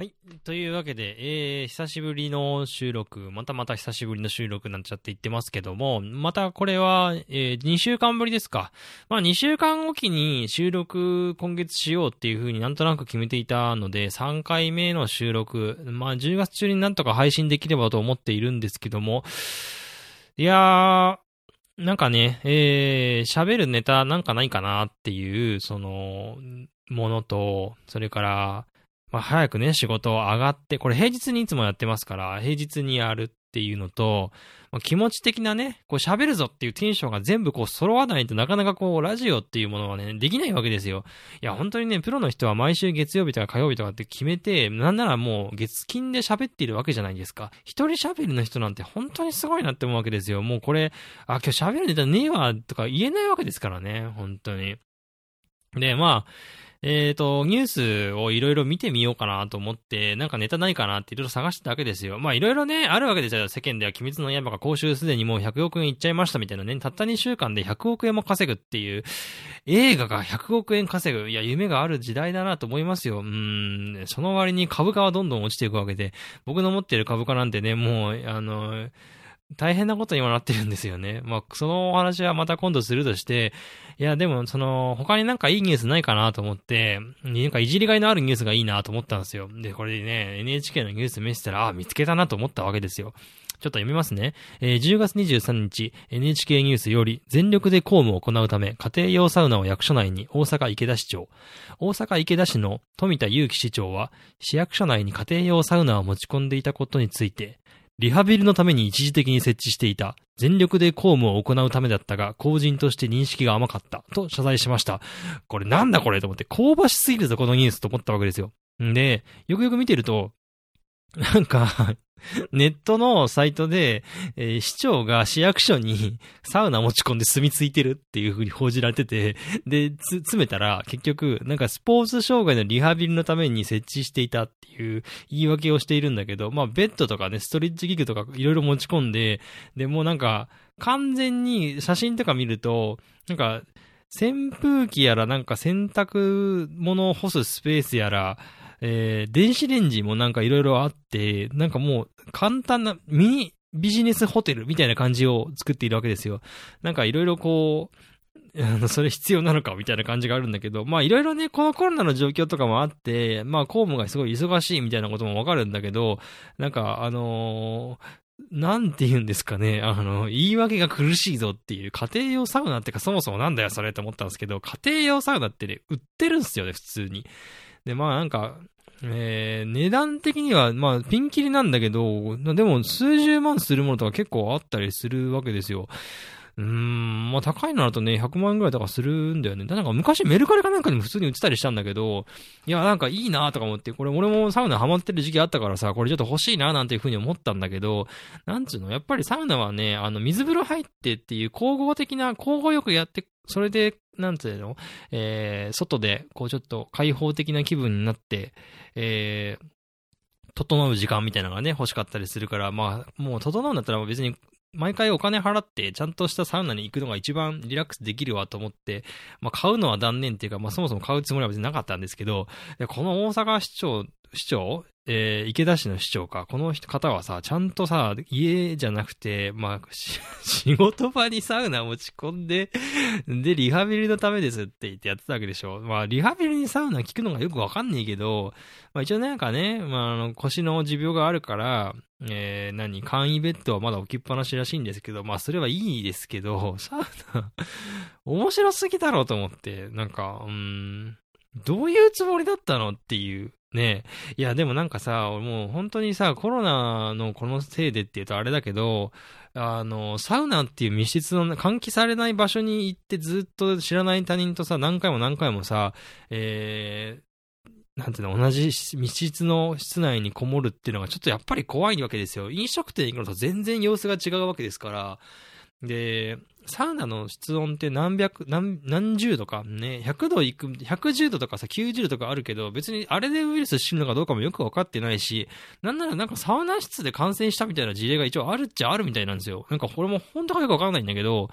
はい。というわけで、えー、久しぶりの収録、またまた久しぶりの収録なんちゃって言ってますけども、またこれは、えー、2週間ぶりですか。まあ2週間おきに収録今月しようっていう風になんとなく決めていたので、3回目の収録、まあ10月中になんとか配信できればと思っているんですけども、いやー、なんかね、えー、喋るネタなんかないかなっていう、その、ものと、それから、まあ、早くね、仕事を上がって、これ平日にいつもやってますから、平日にやるっていうのと、まあ、気持ち的なね、こう喋るぞっていうテンションが全部こう揃わないとなかなかこうラジオっていうものはね、できないわけですよ。いや、本当にね、プロの人は毎週月曜日とか火曜日とかって決めて、なんならもう月金で喋っているわけじゃないですか。一人喋りの人なんて本当にすごいなって思うわけですよ。もうこれ、あ、今日喋るネタねえわとか言えないわけですからね、本当に。で、まあ、えっ、ー、と、ニュースをいろいろ見てみようかなと思って、なんかネタないかなっていろいろ探してたわけですよ。まあいろいろね、あるわけですよ。世間では鬼滅の刃が講習すでにもう100億円いっちゃいましたみたいなね、たった2週間で100億円も稼ぐっていう、映画が100億円稼ぐ。いや、夢がある時代だなと思いますよ。うん、その割に株価はどんどん落ちていくわけで、僕の持ってる株価なんてね、もう、あの、大変なことにもなってるんですよね。まあ、そのお話はまた今度するとして、いや、でも、その、他になんかいいニュースないかなと思って、なんかいじりがいのあるニュースがいいなと思ったんですよ。で、これでね、NHK のニュース見せたら、あ、見つけたなと思ったわけですよ。ちょっと読みますね。えー、10月23日、NHK ニュースより、全力で公務を行うため、家庭用サウナを役所内に大阪池田市長。大阪池田市の富田祐樹市長は、市役所内に家庭用サウナを持ち込んでいたことについて、リハビリのために一時的に設置していた。全力で公務を行うためだったが、公人として認識が甘かった。と謝罪しました。これなんだこれと思って、香ばしすぎるぞ、このニュースと思ったわけですよ。んで、よくよく見てると、なんかネットのサイトで、えー、市長が市役所にサウナ持ち込んで住み着いてるっていう風に報じられてて、で、つ、詰めたら、結局、なんかスポーツ障害のリハビリのために設置していたっていう言い訳をしているんだけど、まあ、ベッドとかね、ストレッチ器具とかいろいろ持ち込んで、で、もうなんか、完全に写真とか見ると、なんか、扇風機やらなんか洗濯物を干すスペースやら、えー、電子レンジもなんかいろいろあって、なんかもう簡単なミニビジネスホテルみたいな感じを作っているわけですよ。なんかいろいろこう、あの、それ必要なのかみたいな感じがあるんだけど、まあいろいろね、このコロナの状況とかもあって、まあ公務がすごい忙しいみたいなこともわかるんだけど、なんかあのーなんて言うんですかね、あの、言い訳が苦しいぞっていう、家庭用サウナってかそもそもなんだよそれって思ったんですけど、家庭用サウナってね、売ってるんですよね、普通に。で、まあなんか、えー、値段的には、まあ、ピンキリなんだけど、でも、数十万するものとか結構あったりするわけですよ。うーん、まあ高いのだとね、100万ぐらいとかするんだよね。なんか昔メルカリかなんかにも普通に売ってたりしたんだけど、いや、なんかいいなとか思って、これ俺もサウナハマってる時期あったからさ、これちょっと欲しいななんていうふうに思ったんだけど、なんつうの、やっぱりサウナはね、あの、水風呂入ってっていう交互的な、交互よくやってそれで、なんていうの？えー、外で、こうちょっと開放的な気分になって、えー、整う時間みたいなのがね、欲しかったりするから、まあ、もう整うんだったら別に毎回お金払って、ちゃんとしたサウナに行くのが一番リラックスできるわと思って、まあ、買うのは断念っていうか、まあ、そもそも買うつもりは別になかったんですけど、この大阪市長、市長えー、池田市の市長か、この人方はさ、ちゃんとさ、家じゃなくて、まあ、仕事場にサウナ持ち込んで、で、リハビリのためですって言ってやってたわけでしょ。まあ、リハビリにサウナ効くのがよくわかんねえけど、まあ一応なんかね、まあ、あの、腰の持病があるから、えー、何、簡易ベッドはまだ置きっぱなしらしいんですけど、まあそれはいいですけど、サウナ、面白すぎだろうと思って、なんか、うん、どういうつもりだったのっていう。ねえ。いや、でもなんかさ、もう本当にさ、コロナのこのせいでって言うとあれだけど、あの、サウナっていう密室の、換気されない場所に行ってずっと知らない他人とさ、何回も何回もさ、えー、なんていうの、同じ密室の室内にこもるっていうのがちょっとやっぱり怖いわけですよ。飲食店行くのと全然様子が違うわけですから、で、サウナの室温って何百、何、何十度か？ね、100度いく、110度とかさ、90度とかあるけど、別にあれでウイルス死ぬのかどうかもよくわかってないし、なんならなんかサウナ室で感染したみたいな事例が一応あるっちゃあるみたいなんですよ。なんかこれも本当かよくわかんないんだけど、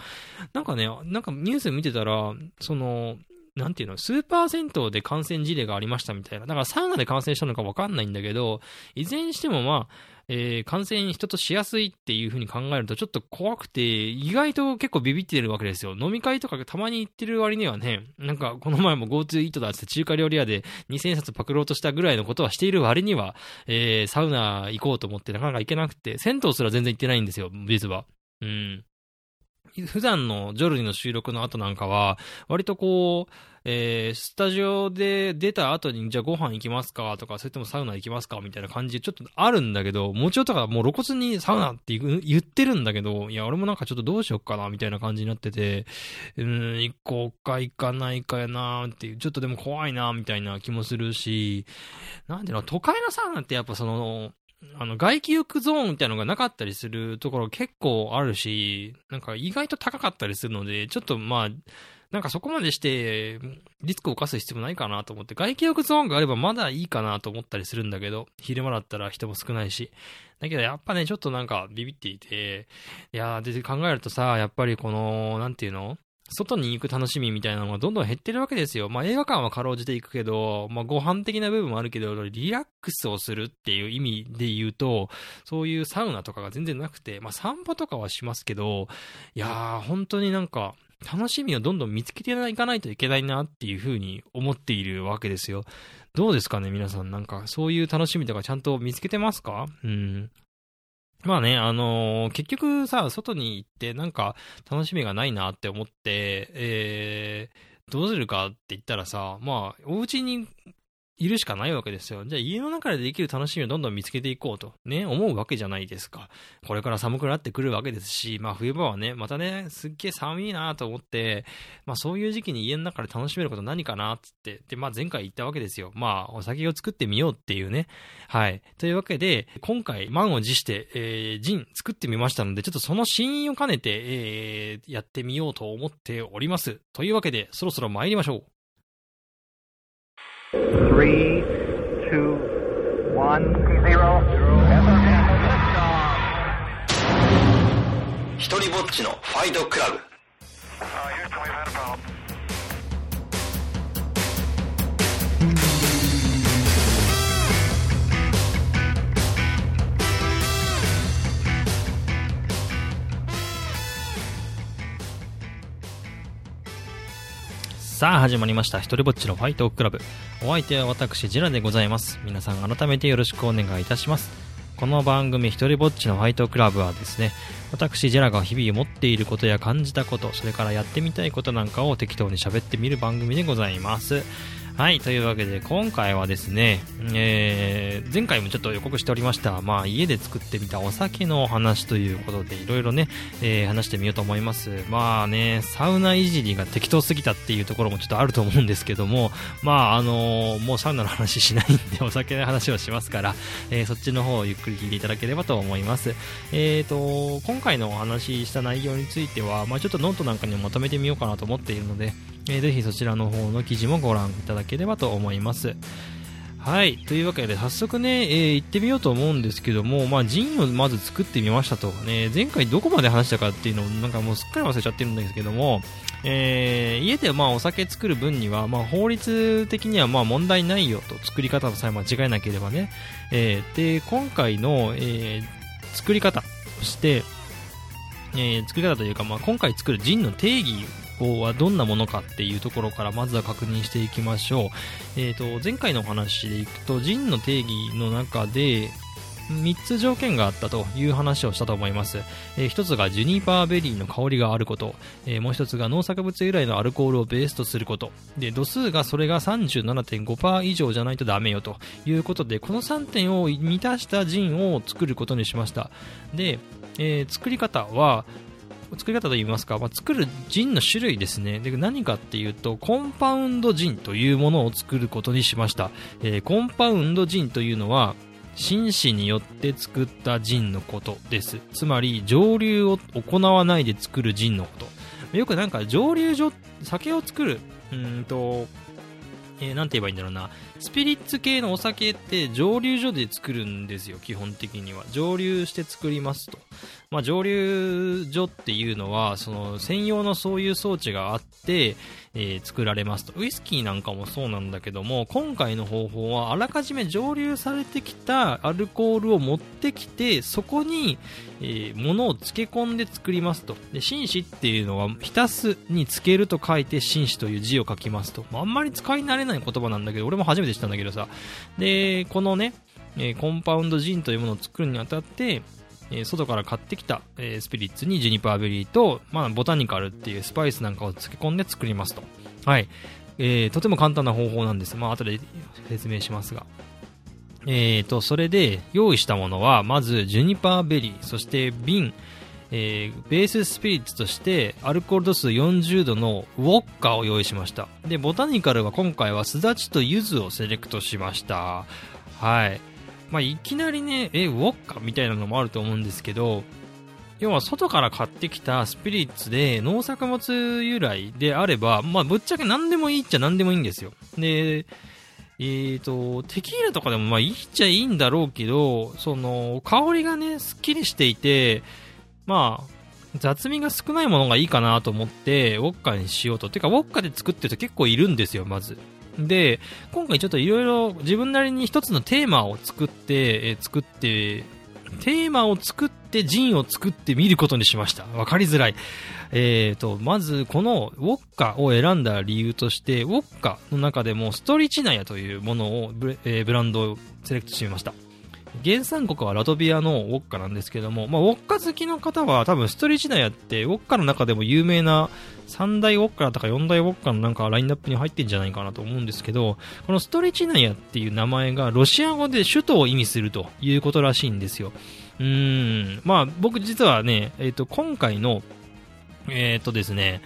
なんかね、なんかニュース見てたら、その、なんていうの、スーパー銭湯で感染事例がありましたみたいな。だからサウナで感染したのかわかんないんだけど、いずれにしてもまあ、えー、感染人としやすいっていう風に考えるとちょっと怖くて、意外と結構ビビってるわけですよ。飲み会とかたまに行ってる割にはね、なんかこの前も GoTo イートだって中華料理屋で2000冊パクろうとしたぐらいのことはしている割には、えー、サウナ行こうと思ってなかなか行けなくて、銭湯すら全然行ってないんですよ、実は。うん。普段のジョルニの収録の後なんかは、割とこう、えー、スタジオで出た後に、じゃあご飯行きますかとか、それともサウナ行きますかみたいな感じちょっとあるんだけど、もちろんとかもう露骨にサウナって言ってるんだけど、いや、俺もなんかちょっとどうしよっかな、みたいな感じになってて、うん、行こうか行かないかやなっていう、ちょっとでも怖いなみたいな気もするし、なんでの、都会のサウナってやっぱその、あの、外気浴ゾーンみたいなのがなかったりするところ結構あるし、なんか意外と高かったりするので、ちょっとまあ、なんかそこまでして、リスクを犯す必要もないかなと思って、外気浴ゾーンがあればまだいいかなと思ったりするんだけど、昼間だったら人も少ないし。だけどやっぱね、ちょっとなんかビビっていて、いやー、で考えるとさ、やっぱりこの、なんていうの？外に行く楽しみみたいなのがどんどん減ってるわけですよ。まあ映画館はかろうじて行くけど、まあご飯的な部分もあるけど、リラックスをするっていう意味で言うと、そういうサウナとかが全然なくて、まあ散歩とかはしますけど、いやー本当になんか、楽しみをどんどん見つけていかないといけないなっていうふうに思っているわけですよ。どうですかね皆さんなんかそういう楽しみとかちゃんと見つけてますか？うん。まあね、あのー、結局さ、外に行ってなんか楽しみがないなって思って、えー、どうするかって言ったらさ、まあ、お家にいるしかないわけですよ。じゃあ家の中でできる楽しみをどんどん見つけていこうと、ね、思うわけじゃないですか。これから寒くなってくるわけですし、まあ冬場はね、またね、すっげえ寒いなと思って、まあそういう時期に家の中で楽しめること何かなって、で、まあ前回言ったわけですよ。まあお酒を作ってみようっていうね。はい。というわけで、今回満を持して、えー、ジン作ってみましたので、ちょっとその真意を兼ねて、えー、やってみようと思っております。というわけで、そろそろ参りましょう。ひとりぼっちのファイトクラブ。さあ始まりました。ひとりぼっちのファイトクラブ。お相手は私、ジェラでございます。皆さん改めてよろしくお願いいたします。この番組、ひとりぼっちのファイトクラブはですね、私、ジェラが日々持っていることや感じたこと、それからやってみたいことなんかを適当に喋ってみる番組でございます。はい、というわけで今回はですね、えー、前回もちょっと予告しておりました、まあ家で作ってみたお酒のお話ということでいろいろね、えー、話してみようと思います。まあね、サウナいじりが適当すぎたっていうところもちょっとあると思うんですけども、まああのー、もうサウナの話しないんでお酒の話をしますから、えー、そっちの方をゆっくり聞いていただければと思います。えーと、今回のお話しした内容については、まあちょっとノートなんかにもまとめてみようかなと思っているので、えー、ぜひそちらの方の記事もご覧いただければと思います。はい。というわけで、早速ね、えー、行ってみようと思うんですけども、まあ、ジンをまず作ってみましたと。ね、前回どこまで話したかっていうのを、なんかもうすっかり忘れちゃってるんですけども、えー、家でまあお酒作る分には、まあ、法律的にはまあ問題ないよと、作り方さえ間違えなければね。えー、で、今回の、えー、作り方として、えー、作り方というか、まあ、今回作るジンの定義はどんなものかっていうところからまずは確認していきましょう。え、ー、と、前回のお話でいくと、ジンの定義の中で、3つ条件があったという話をしたと思います。えー、1つがジュニパーベリーの香りがあること、えー、もう1つが農作物由来のアルコールをベースとすること、で、度数がそれが37.5%以上じゃないとダメよということで、この3点を満たしたジンを作ることにしました。で、えー、作り方は、作り方といいますか、まあ、作るジンの種類ですね。で、何かっていうと、コンパウンドジンというものを作ることにしました。えー、コンパウンドジンというのは、紳士によって作ったジンのことです。つまり、蒸留を行わないで作るジンのこと。よくなんか蒸留所、酒を作る、うんと、えー、なんて言えばいいんだろうな。スピリッツ系のお酒って蒸留所で作るんですよ、基本的には。蒸留して作りますと。まあ、蒸留所っていうのは、その専用のそういう装置があって、えー、作られますと。ウイスキーなんかもそうなんだけども、今回の方法はあらかじめ蒸留されてきたアルコールを持ってきて、そこに、えー、物を漬け込んで作りますと。で、紳士っていうのは、浸すに漬けると書いて紳士という字を書きますと。まあ、あんまり使い慣れない言葉なんだけど、俺も初めて知ったんだけどさ。で、このね、えー、コンパウンドジンというものを作るにあたって、えー、外から買ってきた、えー、スピリッツにジュニパーベリーと、まあ、ボタニカルっていうスパイスなんかを漬け込んで作りますと。はい。えー、とても簡単な方法なんです。まあ、後で説明しますが。えーと、それで用意したものは、まず、ジュニパーベリー、そして瓶、えー、ベーススピリッツとしてアルコール度数40度のウォッカを用意しましたでボタニカルは今回はすだちと柚子をセレクトしましたはいまあ、いきなりね、え、ウォッカみたいなのもあると思うんですけど、要は外から買ってきたスピリッツで農作物由来であれば、まあ、ぶっちゃけ何でもいいっちゃ何でもいいんですよ。で、えーと、テキーラとかでもまあいいっちゃいいんだろうけど、その、香りがね、すっきりしていて、まあ、雑味が少ないものがいいかなと思って、ウォッカにしようと。てか、ウォッカで作ってる人結構いるんですよ、まず。で、今回ちょっといろいろ自分なりに一つのテーマを作って、えー、作って、テーマを作ってジンを作ってみることにしました。わかりづらい。えーと、まずこのウォッカを選んだ理由として、ウォッカの中でもストリチナヤというものをブ,、えー、ブランドをセレクトしてみました。原産国はラトビアのウォッカなんですけども、まあ、ウォッカ好きの方は多分ストリチナヤってウォッカの中でも有名な3大ウォッカとか4大ウォッカのなんかラインナップに入ってんじゃないかなと思うんですけど、このストリチナヤっていう名前がロシア語で首都を意味するということらしいんですよ。うーん、まあ僕実はね、えっ、ー、と今回の、えっ、ー、とですね、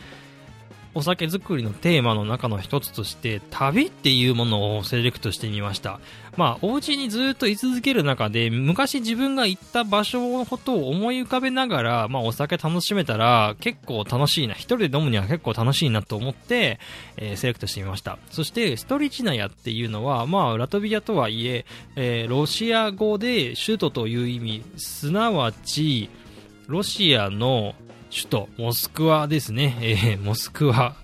お酒作りのテーマの中の一つとして旅っていうものをセレクトしてみました。まあお家にずっと居続ける中で昔自分が行った場所のことを思い浮かべながら、まあ、お酒楽しめたら結構楽しいな一人で飲むには結構楽しいなと思って、えー、セレクトしてみました。そしてストリチナヤっていうのは、まあ、ラトビアとはいええー、ロシア語で首都という意味すなわちロシアの首都、モスクワですね。えー、モスクワ。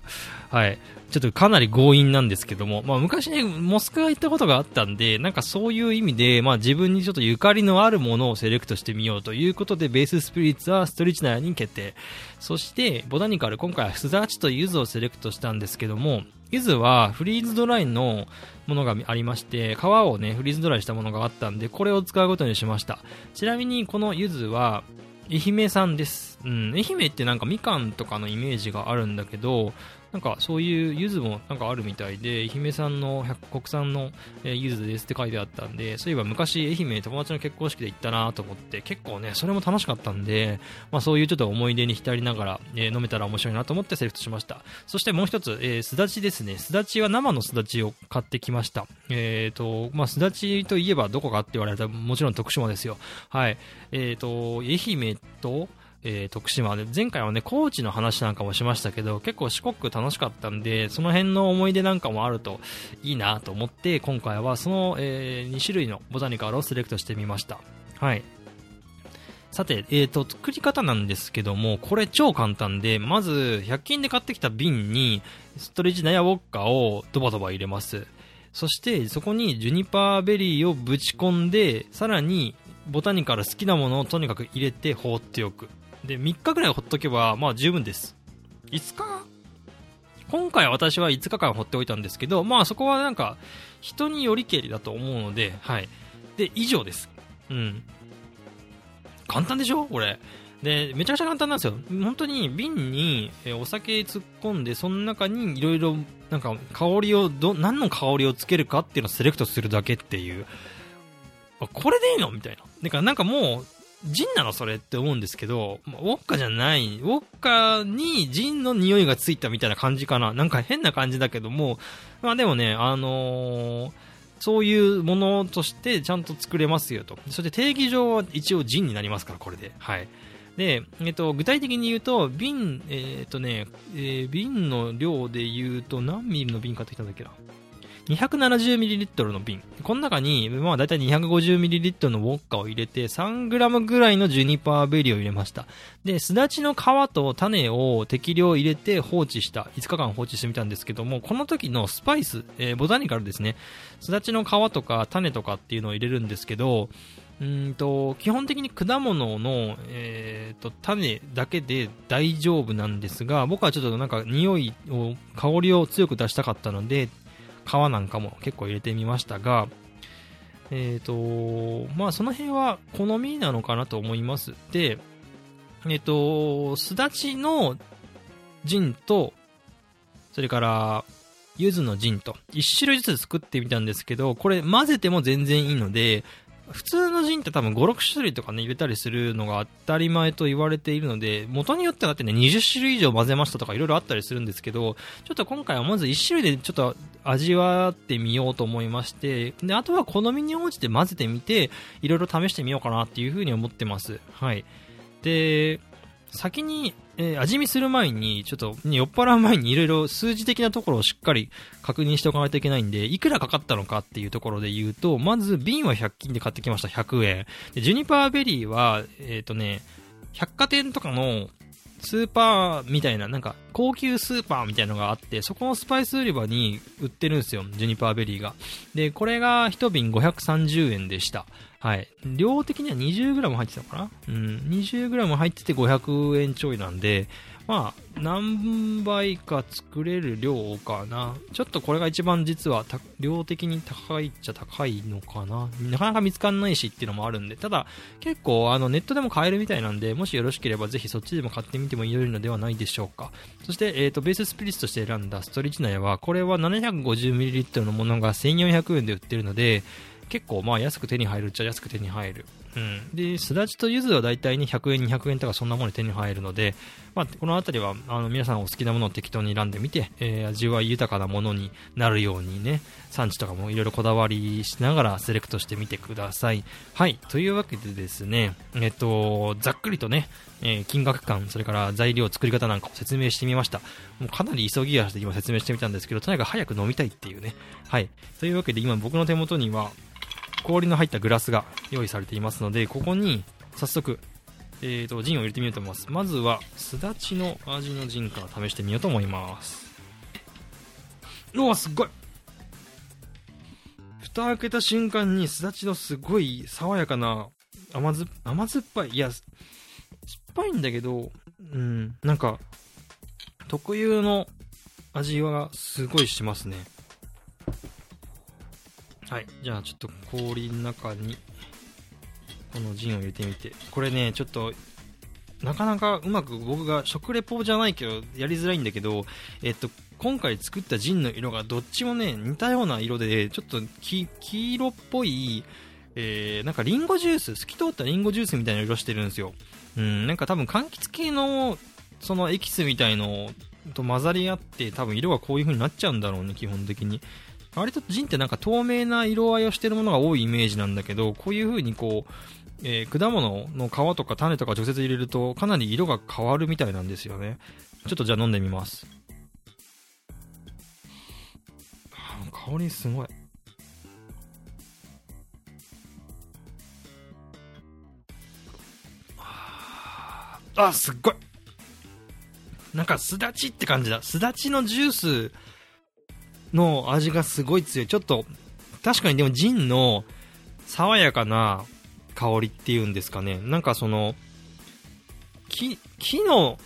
はい。ちょっとかなり強引なんですけども、まあ昔ね、モスクワ行ったことがあったんで、なんかそういう意味で、まあ自分にちょっとゆかりのあるものをセレクトしてみようということで、ベーススピリッツはストリチナーに決定。そして、ボタニカル、今回はスザーチとユズをセレクトしたんですけども、ユズはフリーズドライのものがありまして、皮をね、フリーズドライしたものがあったんで、これを使うことにしました。ちなみにこのユズは、愛媛さんです。うん、愛媛ってなんかみかんとかのイメージがあるんだけど、なんかそういう柚子もなんかあるみたいで、愛媛産の国産の、えー、柚子ですって書いてあったんで、そういえば昔愛媛友達の結婚式で行ったなと思って、結構ね、それも楽しかったんで、まあそういうちょっと思い出に浸りながら、えー、飲めたら面白いなと思ってセレクトしました。そしてもう一つ、すだちですね。すだちは生のすだちを買ってきました。えっ、ー、と、まあすだちといえばどこかって言われたらもちろん徳島ですよ。はい。えっ、ー、と、愛媛と、えー、徳島で、前回はね、高知の話なんかもしましたけど、結構四国楽しかったんで、その辺の思い出なんかもあるといいなと思って、今回はその、えー、2種類のボタニカルをセレクトしてみました。はい。さて、えーと、作り方なんですけども、これ超簡単で、まず、100均で買ってきた瓶に、ストレッチナヤウォッカをドバドバ入れます。そして、そこにジュニパーベリーをぶち込んで、さらに、ボタニカル好きなものをとにかく入れて放っておく。で、3日ぐらいほっとけば、まあ十分です。5日？今回私は5日間放っておいたんですけど、まあそこはなんか、人によりけりだと思うので、はい。で、以上です。うん。簡単でしょ？これ。で、めちゃくちゃ簡単なんですよ。本当に瓶にお酒突っ込んで、その中にいろいろ、なんか香りを、ど、何の香りをつけるかっていうのをセレクトするだけっていう。これでいいの？みたいな。だからなんかもう、ジンなのそれって思うんですけど、ウォッカじゃない、ウォッカにジンの匂いがついたみたいな感じかな。なんか変な感じだけども、まあでもね、あのー、そういうものとしてちゃんと作れますよと。そして定義上は一応ジンになりますから、これで。はい。で、えっと、具体的に言うと、瓶、え、っとね、えー、瓶の量で言うと何ミリの瓶買ってきたんだっけな。270ml の瓶。この中に、まあだいたい 250ml のウォッカを入れて、3g ぐらいのジュニパーベリーを入れました。で、すだちの皮と種を適量入れて放置した、5日間放置してみたんですけども、この時のスパイス、えー、ボタニカルですね。すだちの皮とか種とかっていうのを入れるんですけど、うんと基本的に果物の、えーと、種だけで大丈夫なんですが僕はちょっとなんか匂いを香りを強く出したかったので皮なんかも結構入れてみましたがえっ、ー、とまあその辺は好みなのかなと思います。でえっ、ー、とすだちのジンとそれから柚子のジンと1種類ずつ作ってみたんですけどこれ混ぜても全然いいので普通のジンって多分5、6種類とかね、入れたりするのが当たり前と言われているので、元によってはだってね、20種類以上混ぜましたとかいろいろあったりするんですけど、ちょっと今回はまず1種類でちょっと味わってみようと思いまして、で、あとは好みに応じて混ぜてみて、いろいろ試してみようかなっていうふうに思ってます。はい。で、先にえー、味見する前に、ちょっと、ね酔っ払う前にいろいろ数字的なところをしっかり 確認しておかないといけないんで、いくらかかったのかっていうところで言うと、まず瓶は100均で買ってきました、100円。で、ジュニパーベリーは、えっ、ー、とね、百貨店とかのスーパーみたいな、なんか高級スーパーみたいなのがあって、そこのスパイス売り場に売ってるんですよ、ジュニパーベリーが。で、これが1瓶530円でした。はい。量的には 20g 入ってたのかな？うん。20g 入ってて500円ちょいなんで、まあ、何倍か作れる量かな。ちょっとこれが一番実は量的に高いっちゃ高いのかな。なかなか見つかんないしっていうのもあるんで、ただ結構あのネットでも買えるみたいなんで、もしよろしければぜひそっちでも買ってみてもいいのではないでしょうか。そして、えっ、ー、と、ベーススピリッツとして選んだストリッチ内は、これは 750ml のものが1400円で売ってるので、結構まあ安く手に入るっちゃ安く手に入る。うん。で、すだちと柚子は大体に100円、200円とかそんなもので手に入るので、まあ、この辺りは、あの、皆さんお好きなものを適当に選んでみて、えー、味わい豊かなものになるようにね、産地とかもいろいろこだわりしながらセレクトしてみてください。はい。というわけでですね、えっと、ざっくりとね、えー、金額感、それから材料、作り方なんかを説明してみました。もうかなり急ぎ足で今説明してみたんですけど、とにかく早く飲みたいっていうね。はい。というわけで今僕の手元には、氷の入ったグラスが用意されていますので、ここに早速、えーと、ジンを入れてみようと思います。まずは、すだちの味のジンから試してみようと思います。うわ、すっごい蓋開けた瞬間に、すだちのすごい爽やかな甘酸甘酸っぱい。いや、酸っぱいんだけど、うん、なんか、特有の味はすごいしますね。はい。じゃあちょっと氷の中に、このジンを入れてみて。これね、ちょっと、なかなかうまく僕が食レポじゃないけど、やりづらいんだけど、えっと、今回作ったジンの色がどっちもね、似たような色で、ちょっと黄色っぽい、えー、なんかリンゴジュース、透き通ったリンゴジュースみたいな色してるんですよ。うん、なんか多分柑橘系の、そのエキスみたいのと混ざり合って、多分色がこういう風になっちゃうんだろうね、基本的に。割とジンってなんか透明な色合いをしてるものが多いイメージなんだけど、こういう風にこう、えー、果物の皮とか種とか直接入れるとかなり色が変わるみたいなんですよね。ちょっとじゃあ飲んでみます。香りすごい。あ、すっごい。なんかすだちって感じだ。すだちのジュースの味がすごい強い。ちょっと、確かにでもジンの爽やかな香りっていうんですかね。なんかその、木、木の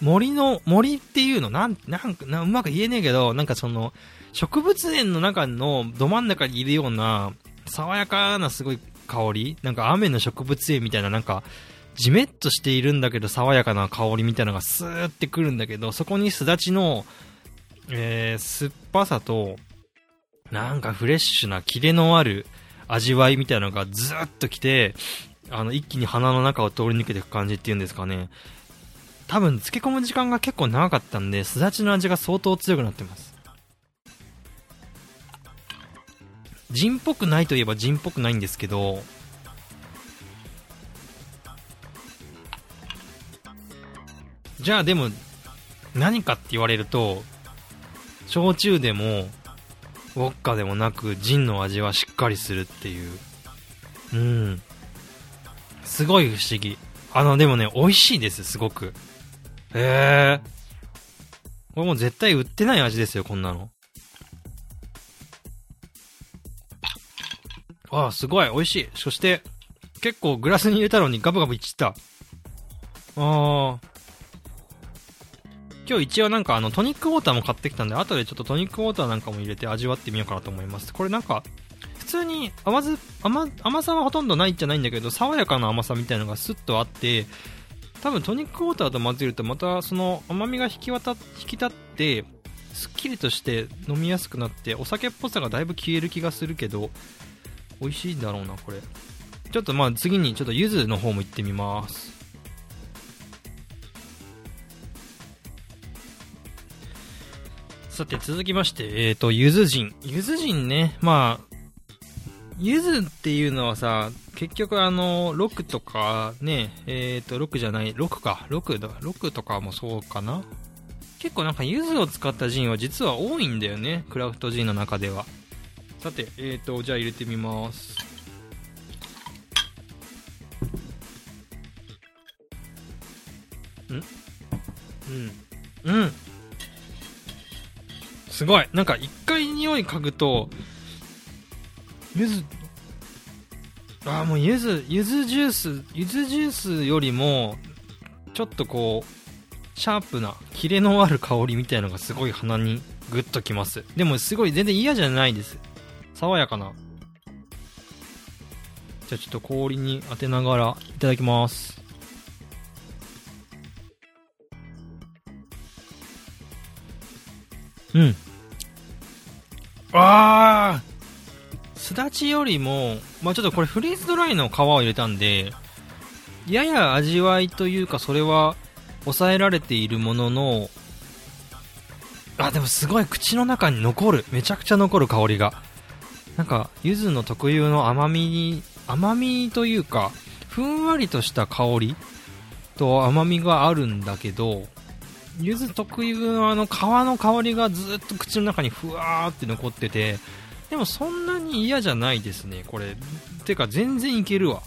森の、森っていうの、なん、なんか、うまく言えねえけど、なんかその、植物園の中のど真ん中にいるような、爽やかなすごい香りなんか雨の植物園みたいな、なんか、じめっとしているんだけど爽やかな香りみたいなのがスーってくるんだけど、そこにすだちの、えー、酸っぱさと、なんかフレッシュなキレのある味わいみたいなのがずっときて、あの、一気に鼻の中を通り抜けていく感じっていうんですかね。多分、漬け込む時間が結構長かったんで、すだちの味が相当強くなってます。ジンっぽくないといえばジンっぽくないんですけど、じゃあでも、何かって言われると、焼酎でも、ウォッカでもなくジンの味はしっかりするっていう。うん。すごい不思議。あのでもね美味しいですすごく。へえこれもう絶対売ってない味ですよこんなの。ああすごい。美味しい。そして結構グラスに入れたのにガブガブいっちった。ああ今日一応なんかあのトニックウォーターも買ってきたんで、後でちょっとトニックウォーターなんかも入れて味わってみようかなと思います。これなんか、普通に甘ず甘甘さはほとんどないじゃないんだけど、爽やかな甘さみたいなのがスッとあって、多分トニックウォーターと混ぜるとまたその甘みが引き渡引き立って、すっきりとして飲みやすくなって、お酒っぽさがだいぶ消える気がするけど、美味しいんだろうな、これ。ちょっとまあ次にちょっと柚子の方も行ってみます。さて続きまして、えっ、ー、と、ゆず人。ゆず人ね、まあ、ゆずっていうのはさ、結局あの、6とかね、えっ、ー、と、6じゃない、6か、6だ、6とかもそうかな結構なんかゆずを使ったジンは実は多いんだよね、クラフトジンの中では。さて、えっ、ー、と、じゃあ入れてみます。ん？うん。うん。すごい。なんか一回匂い嗅ぐと、ゆず、ああ、もうゆず、ゆずジュース、ゆずジュースよりも、ちょっとこう、シャープな、キレのある香りみたいのがすごい鼻にグッときます。でもすごい全然嫌じゃないです。爽やかな。じゃあちょっと氷に当てながらいただきます。うん。ああすだちよりも、まあちょっとこれフリーズドライの皮を入れたんで、やや味わいというかそれは抑えられているものの、あ、でもすごい口の中に残る。めちゃくちゃ残る香りが。なんか、柚子の特有の甘みに、甘みというか、ふんわりとした香りと甘みがあるんだけど、柚子特有のあの皮の香りがずっと口の中にふわーって残ってて、でもそんなに嫌じゃないですね、これ。てか全然いけるわ。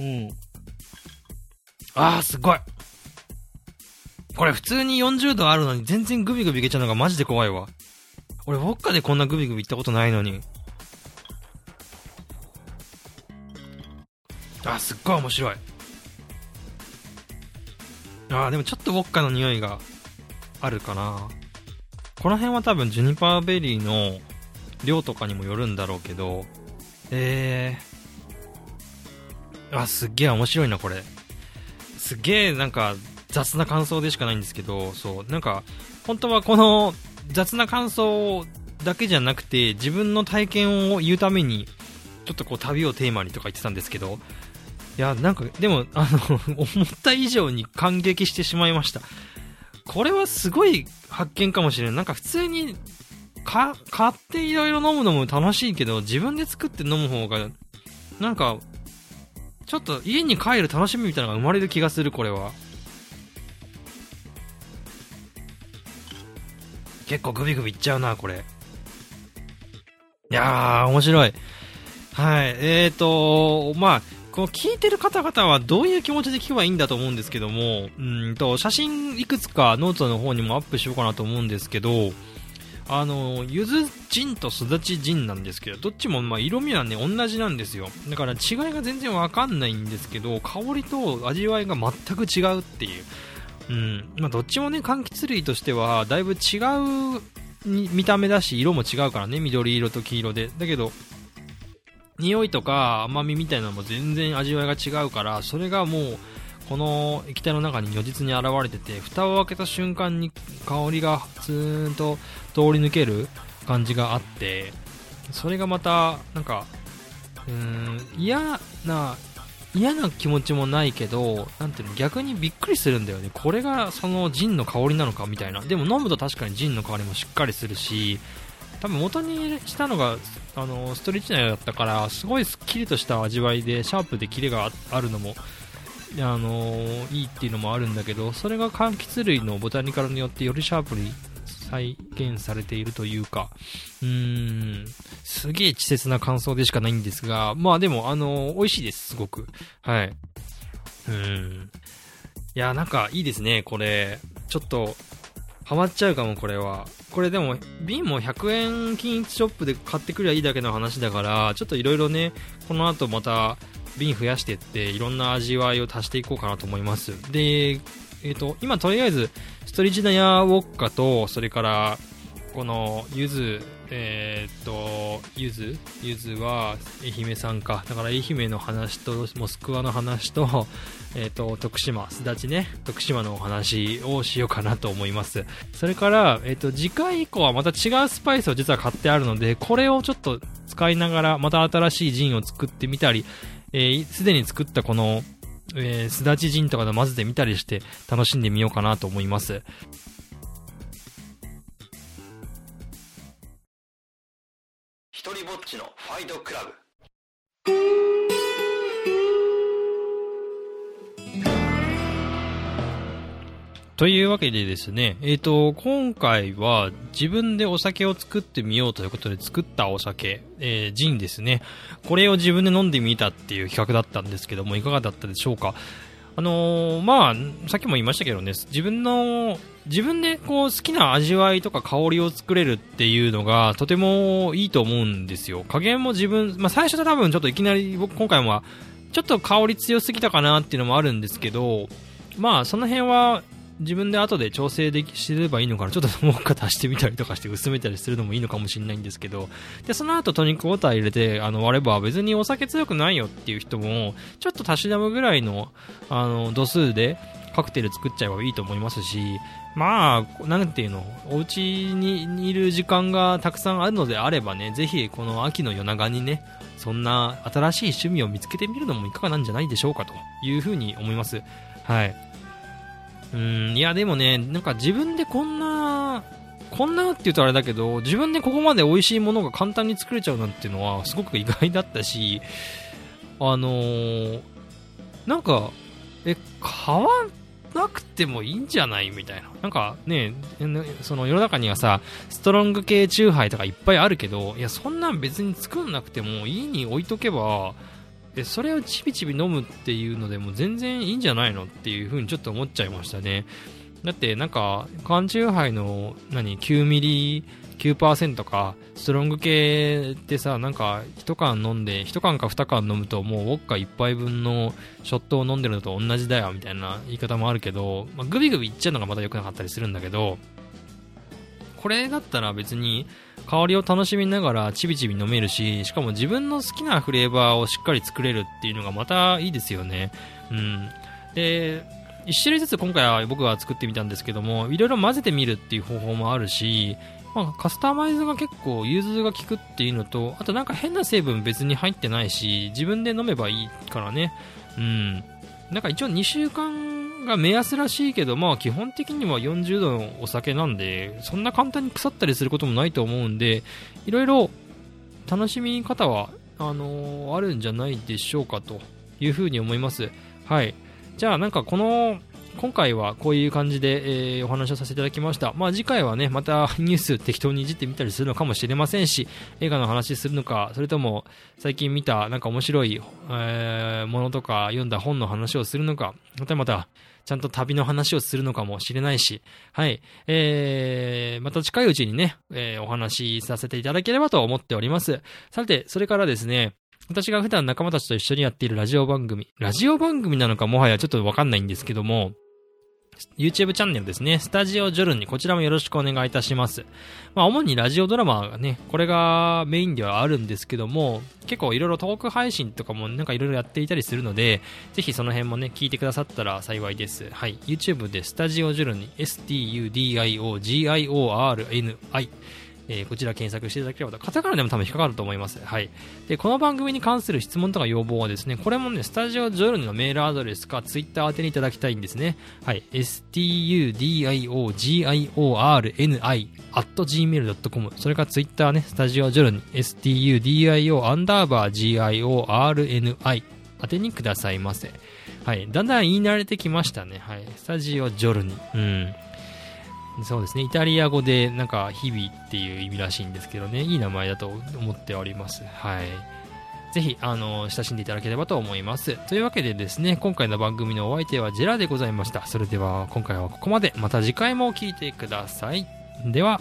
うん。あー、すごい。これ普通に40度あるのに全然グビグビいけちゃうのがマジで怖いわ。俺、ウォッカでこんなグビグビいったことないのに。あ、すっごい面白い。ああ、でもちょっとウォッカの匂いがあるかな。この辺は多分ジュニパーベリーの量とかにもよるんだろうけど、えー、あ、すっげえ面白いな、これ。すげえなんか雑な感想でしかないんですけど、そう、なんか、本当はこの雑な感想だけじゃなくて、自分の体験を言うために、ちょっとこう旅をテーマにとか言ってたんですけど、いや、なんか、でも、あの、思った以上に感激してしまいました。これはすごい発見かもしれない。なんか普通に、か、買っていろいろ飲むのも楽しいけど、自分で作って飲む方が、なんか、ちょっと家に帰る楽しみみたいなのが生まれる気がする、これは。結構グビグビいっちゃうな、これ。いやー、面白い。はい。えーと、まあ、この聞いてる方々はどういう気持ちで聞けばいいんだと思うんですけども、うんと、写真いくつかノートの方にもアップしようかなと思うんですけど、あの、ゆずジンとすだちジンなんですけど、どっちもま色味はね、同じなんですよ。だから違いが全然わかんないんですけど、香りと味わいが全く違うっていう。うん。まあどっちもね、柑橘類としては、だいぶ違う見た目だし、色も違うからね、緑色と黄色で。だけど、匂いとか甘みみたいなのも全然味わいが違うからそれがもうこの液体の中に如実に現れてて蓋を開けた瞬間に香りがツーンと通り抜ける感じがあってそれがまたなんかうん嫌な嫌な気持ちもないけどなんていうの逆にびっくりするんだよね。これがそのジンの香りなのかみたいな。でも飲むと確かにジンの香りもしっかりするし多分元にしたのがあのストレッチ内だったからすごいすっきりとした味わいでシャープでキレがあるのもあのいいっていうのもあるんだけどそれが柑橘類のボタニカルによってよりシャープに再現されているというか、うーん、すげえ稚拙な感想でしかないんですが、まあでも、あの美味しいです、すごく。はい。うん。いや、なんかいいですね、これ。ちょっと、ハマっちゃうかも、これは。これでも、瓶も100円均一ショップで買ってくりゃいいだけの話だから、ちょっといろいろね、この後また、瓶増やしていって、いろんな味わいを足していこうかなと思います。で、えっ、ー、と、今とりあえず、ストリジナヤウォッカと、それから、この、ゆず、えっ、と、ゆず？ゆずは愛媛さんか。だから愛媛の話と、モスクワの話と、えっ、と、徳島、すだちね、徳島のお話をしようかなと思います。それから、えっ、と、次回以降はまた違うスパイスを実は買ってあるので、これをちょっと使いながら、また新しいジンを作ってみたり、えー、すでに作ったこの、えー、すだちジンとかで混ぜてみたりして楽しんでみようかなと思います。というわけでですね、えっ、ー、と、今回は自分でお酒を作ってみようということで作ったお酒、えー、ジンですね。これを自分で飲んでみたっていう企画だったんですけども、いかがだったでしょうか？あのー、まあ、さっきも言いましたけどね、自分の、自分でこう好きな味わいとか香りを作れるっていうのがとてもいいと思うんですよ。加減も自分、まあ最初は多分ちょっといきなり僕今回はちょっと香り強すぎたかなっていうのもあるんですけど、まあその辺は自分で後で調整できすればいいのかな、ちょっともう一回足してみたりとかして薄めたりするのもいいのかもしれないんですけど、で、その後トニックウォーター入れて、あの、割れば別にお酒強くないよっていう人も、ちょっとたしなむぐらいの、あの、度数でカクテル作っちゃえばいいと思いますし、まあ、なんていうの、お家にいる時間がたくさんあるのであればね、ぜひこの秋の夜長にね、そんな新しい趣味を見つけてみるのもいかがなんじゃないでしょうかというふうに思います。はい。うん、いやでもね、なんか自分でこんな、こんなって言うとあれだけど、自分でここまで美味しいものが簡単に作れちゃうなんていうのはすごく意外だったし、あのー、なんか、え、買わなくてもいいんじゃないみたいな。なんかね、その世の中にはさ、ストロング系チューハイとかいっぱいあるけど、いや、そんなん別に作んなくても家に置いとけば、でそれをちびちび飲むっていうのでも全然いいんじゃないのっていうふうにちょっと思っちゃいましたね。だってなんか、缶チューハイの何9ミリ9%か、ストロング系ってさ、なんか、1缶飲んで、1缶か2缶飲むと、もうウォッカ1杯分のショットを飲んでるのと同じだよ、みたいな言い方もあるけど、まあ、グビグビいっちゃうのがまた良くなかったりするんだけど、これだったら別に、香りを楽しみながらちびちび飲めるし、しかも自分の好きなフレーバーをしっかり作れるっていうのがまたいいですよね。うん。で、1種類ずつ今回は僕は作ってみたんですけども、いろいろ混ぜてみるっていう方法もあるし、まあ、カスタマイズが結構融通が効くっていうのと、あとなんか変な成分別に入ってないし、自分で飲めばいいからね。うん。なんか一応2週間が目安らしいけど、まあ基本的には40度のお酒なんで、そんな簡単に腐ったりすることもないと思うんで、いろいろ楽しみ方は、あのー、あるんじゃないでしょうかというふうに思います。はい。じゃあなんかこの今回はこういう感じで、えー、お話をさせていただきました。まあ次回はね、またニュース適当にいじってみたりするのかもしれませんし、映画の話するのか、それとも最近見たなんか面白い、えー、ものとか読んだ本の話をするのか、またまたちゃんと旅の話をするのかもしれないし、はい、えー、また近いうちにね、えー、お話しさせていただければと思っております。さて、それからですね、私が普段仲間たちと一緒にやっているラジオ番組。ラジオ番組なのかもはやちょっとわかんないんですけども、YouTube チャンネルですね。スタジオジョルにこちらもよろしくお願いいたします。まあ、主にラジオドラマがね、これがメインではあるんですけども、結構いろいろトーク配信とかもなんかいろいろやっていたりするので、ぜひその辺もね、聞いてくださったら幸いです。はい。YouTube でスタジオジョルに STUDIOGIORNI えー、こちら検索していただければと、カタカナでも多分引っかかると思います。はい。で、この番組に関する質問とか要望はですね、これもね、スタジオジョルニのメールアドレスか、ツイッター宛てにいただきたいんですね。はい。studiogorni at gmail.com それからツイッターね、スタジオジョルニ studio アンダーバー giorni 宛てにくださいませ。はい。だんだん言い慣れてきましたね。はい。スタジオジョルニ。うん。そうですね。イタリア語で、なんか、日々っていう意味らしいんですけどね。いい名前だと思っております。はい。ぜひ、あの、親しんでいただければと思います。というわけでですね、今回の番組のお相手はジェラでございました。それでは、今回はここまで。また次回も聴いてください。では、